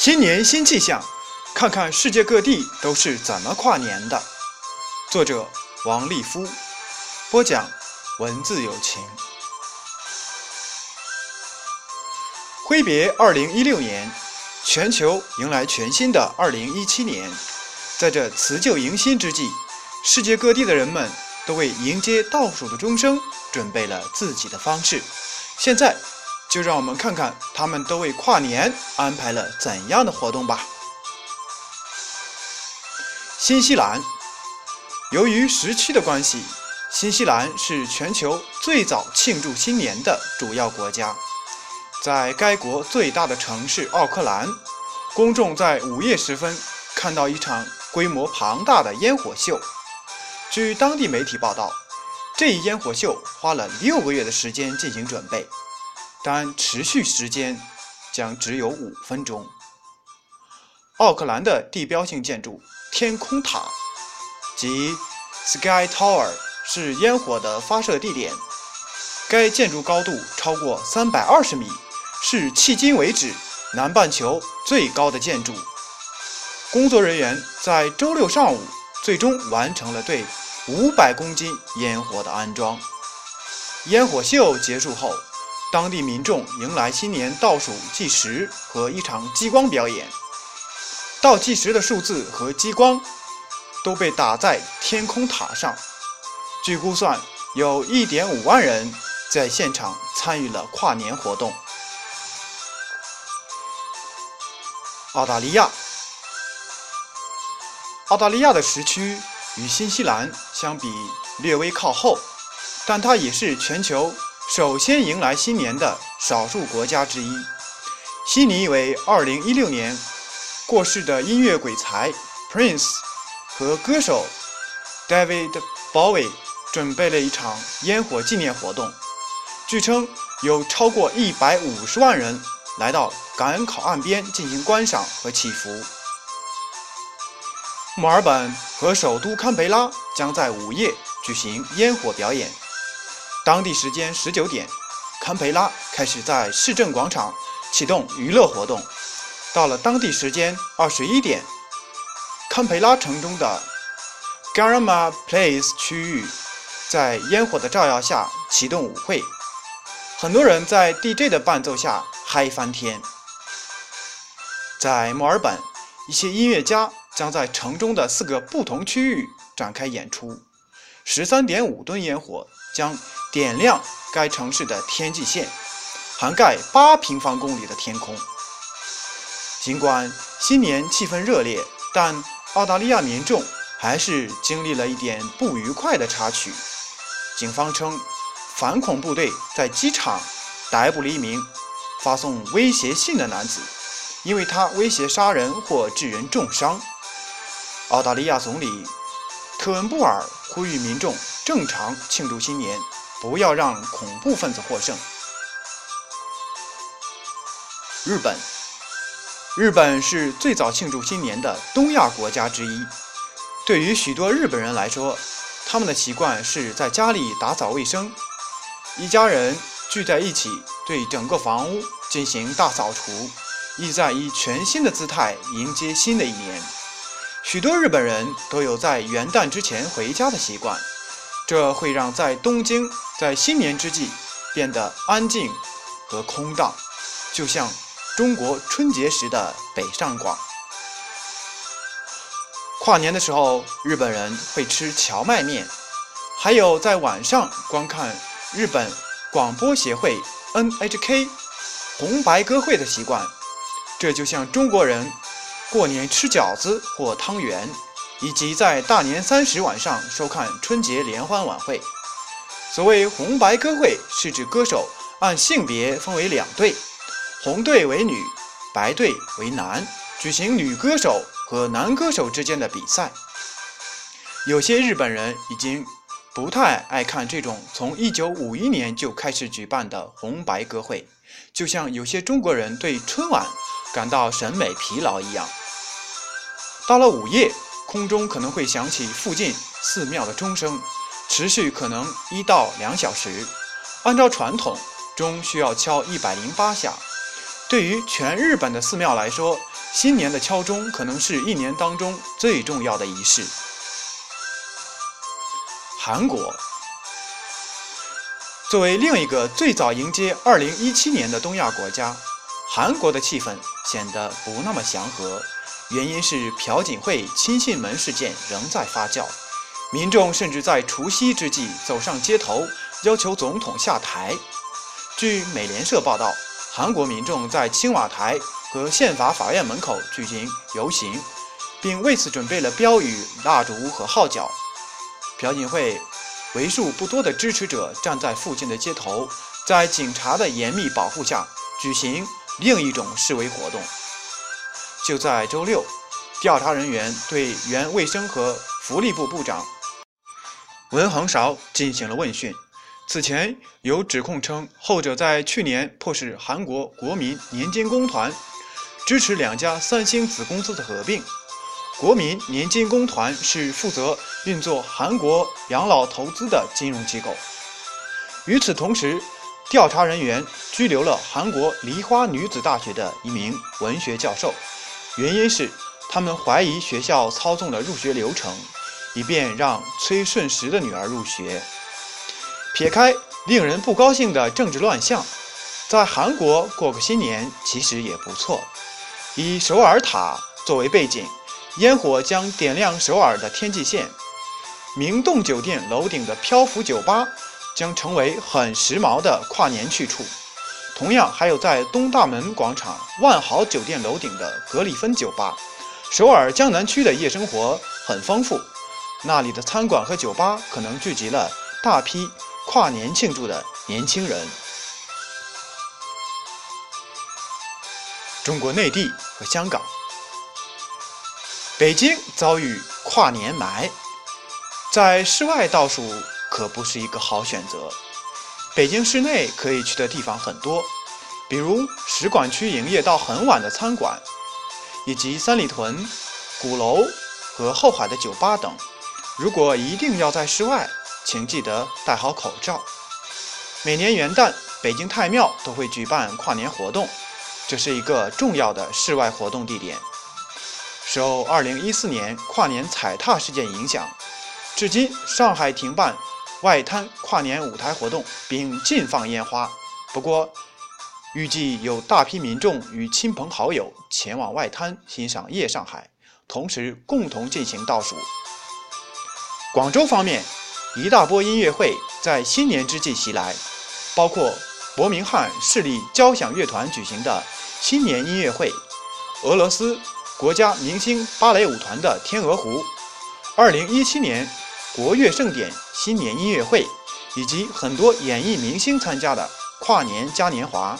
新年新气象，看看世界各地都是怎么跨年的。作者王立夫，播讲文字有情。挥别2016年，全球迎来全新的2017年。在这辞旧迎新之际，世界各地的人们都为迎接倒数的钟声准备了自己的方式。现在。就让我们看看他们都为跨年安排了怎样的活动吧。新西兰，由于时区的关系，新西兰是全球最早庆祝新年的主要国家。在该国最大的城市奥克兰，公众在午夜时分看到一场规模庞大的烟火秀。据当地媒体报道，这一烟火秀花了六个月的时间进行准备。但持续时间将只有五分钟。奥克兰的地标性建筑天空塔及 Sky Tower 是烟火的发射地点。该建筑高度超过三百二十米，是迄今为止南半球最高的建筑。工作人员在周六上午最终完成了对五百公斤烟火的安装。烟火秀结束后。当地民众迎来新年倒数计时和一场激光表演，倒计时的数字和激光都被打在天空塔上。据估算，有一点五万人在现场参与了跨年活动。澳大利亚，澳大利亚的时区与新西兰相比略微靠后，但它也是全球。首先迎来新年的少数国家之一，悉尼为2016年过世的音乐鬼才 Prince 和歌手 David Bowie 准备了一场烟火纪念活动。据称，有超过150万人来到感恩口岸边进行观赏和祈福。墨尔本和首都堪培拉将在午夜举行烟火表演。当地时间十九点，堪培拉开始在市政广场启动娱乐活动。到了当地时间二十一点，堪培拉城中的 Garama Place 区域在烟火的照耀下启动舞会，很多人在 DJ 的伴奏下嗨翻天。在墨尔本，一些音乐家将在城中的四个不同区域展开演出，十三点五吨烟火将。点亮该城市的天际线，涵盖八平方公里的天空。尽管新年气氛热烈，但澳大利亚民众还是经历了一点不愉快的插曲。警方称，反恐部队在机场逮捕了一名发送威胁信的男子，因为他威胁杀人或致人重伤。澳大利亚总理特恩布尔呼吁民众正常庆祝新年。不要让恐怖分子获胜。日本，日本是最早庆祝新年的东亚国家之一。对于许多日本人来说，他们的习惯是在家里打扫卫生，一家人聚在一起，对整个房屋进行大扫除，意在以全新的姿态迎接新的一年。许多日本人都有在元旦之前回家的习惯。这会让在东京在新年之际变得安静和空荡，就像中国春节时的北上广。跨年的时候，日本人会吃荞麦面，还有在晚上观看日本广播协会 NHK 红白歌会的习惯。这就像中国人过年吃饺子或汤圆。以及在大年三十晚上收看春节联欢晚会。所谓红白歌会，是指歌手按性别分为两队，红队为女，白队为男，举行女歌手和男歌手之间的比赛。有些日本人已经不太爱看这种从1951年就开始举办的红白歌会，就像有些中国人对春晚感到审美疲劳一样。到了午夜。空中可能会响起附近寺庙的钟声，持续可能一到两小时。按照传统，钟需要敲一百零八下。对于全日本的寺庙来说，新年的敲钟可能是一年当中最重要的仪式。韩国作为另一个最早迎接2017年的东亚国家，韩国的气氛显得不那么祥和。原因是朴槿惠亲信门事件仍在发酵，民众甚至在除夕之际走上街头，要求总统下台。据美联社报道，韩国民众在青瓦台和宪法法院门口举行游行，并为此准备了标语、蜡烛和号角。朴槿惠为数不多的支持者站在附近的街头，在警察的严密保护下举行另一种示威活动。就在周六，调查人员对原卫生和福利部部长文恒韶进行了问讯。此前有指控称，后者在去年迫使韩国国民年金公团支持两家三星子公司的合并。国民年金公团是负责运作韩国养老投资的金融机构。与此同时，调查人员拘留了韩国梨花女子大学的一名文学教授。原因是他们怀疑学校操纵了入学流程，以便让崔顺实的女儿入学。撇开令人不高兴的政治乱象，在韩国过个新年其实也不错。以首尔塔作为背景，烟火将点亮首尔的天际线。明洞酒店楼顶的漂浮酒吧将成为很时髦的跨年去处。同样，还有在东大门广场万豪酒店楼顶的格里芬酒吧。首尔江南区的夜生活很丰富，那里的餐馆和酒吧可能聚集了大批跨年庆祝的年轻人。中国内地和香港，北京遭遇跨年霾，在室外倒数可不是一个好选择。北京市内可以去的地方很多，比如使馆区营业到很晚的餐馆，以及三里屯、鼓楼和后海的酒吧等。如果一定要在室外，请记得戴好口罩。每年元旦，北京太庙都会举办跨年活动，这是一个重要的室外活动地点。受2014年跨年踩踏事件影响，至今上海停办。外滩跨年舞台活动，并禁放烟花。不过，预计有大批民众与亲朋好友前往外滩欣赏夜上海，同时共同进行倒数。广州方面，一大波音乐会在新年之际袭来，包括伯明翰市立交响乐团举行的新年音乐会，俄罗斯国家明星芭蕾舞团的《天鹅湖》，2017年国乐盛典。新年音乐会，以及很多演艺明星参加的跨年嘉年华。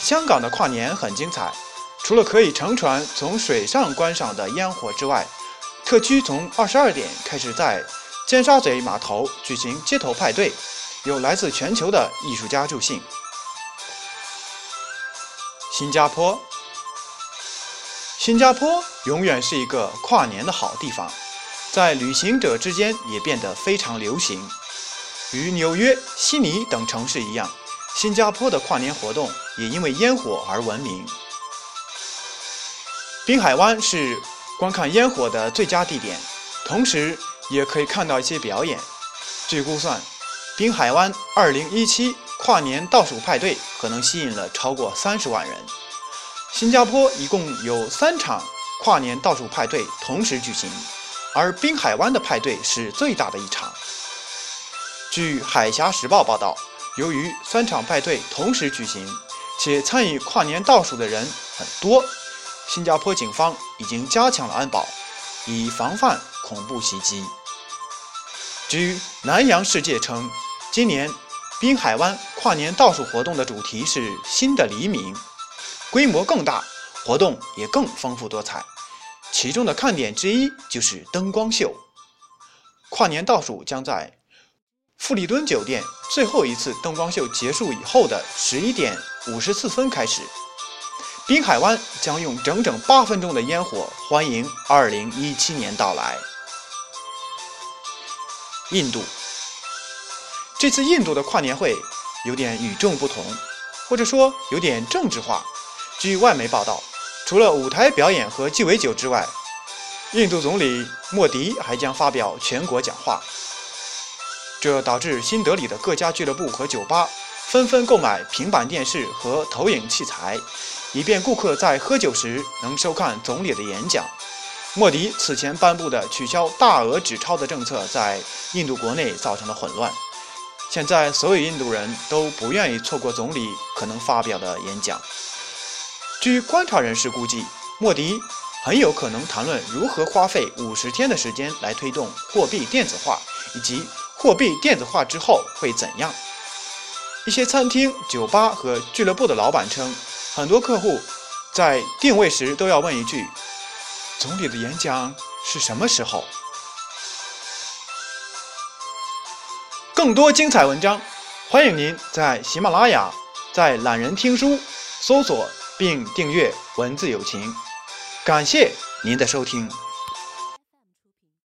香港的跨年很精彩，除了可以乘船从水上观赏的烟火之外，特区从二十二点开始在尖沙咀码头举行街头派对，有来自全球的艺术家助兴。新加坡，新加坡永远是一个跨年的好地方。在旅行者之间也变得非常流行。与纽约、悉尼等城市一样，新加坡的跨年活动也因为烟火而闻名。滨海湾是观看烟火的最佳地点，同时也可以看到一些表演。据估算，滨海湾2017跨年倒数派对可能吸引了超过30万人。新加坡一共有三场跨年倒数派对同时举行。而滨海湾的派对是最大的一场。据《海峡时报》报道，由于三场派对同时举行，且参与跨年倒数的人很多，新加坡警方已经加强了安保，以防范恐怖袭击。据南洋世界称，今年滨海湾跨年倒数活动的主题是“新的黎明”，规模更大，活动也更丰富多彩。其中的看点之一就是灯光秀。跨年倒数将在富丽敦酒店最后一次灯光秀结束以后的十一点五十四分开始。滨海湾将用整整八分钟的烟火欢迎二零一七年到来。印度，这次印度的跨年会有点与众不同，或者说有点政治化。据外媒报道。除了舞台表演和鸡尾酒之外，印度总理莫迪还将发表全国讲话。这导致新德里的各家俱乐部和酒吧纷纷购买平板电视和投影器材，以便顾客在喝酒时能收看总理的演讲。莫迪此前颁布的取消大额纸钞的政策，在印度国内造成了混乱。现在，所有印度人都不愿意错过总理可能发表的演讲。据观察人士估计，莫迪很有可能谈论如何花费五十天的时间来推动货币电子化，以及货币电子化之后会怎样。一些餐厅、酒吧和俱乐部的老板称，很多客户在定位时都要问一句。总理的演讲是什么时候？更多精彩文章，欢迎您在喜马拉雅、在懒人听书搜索并订阅“文字友情”。感谢您的收听。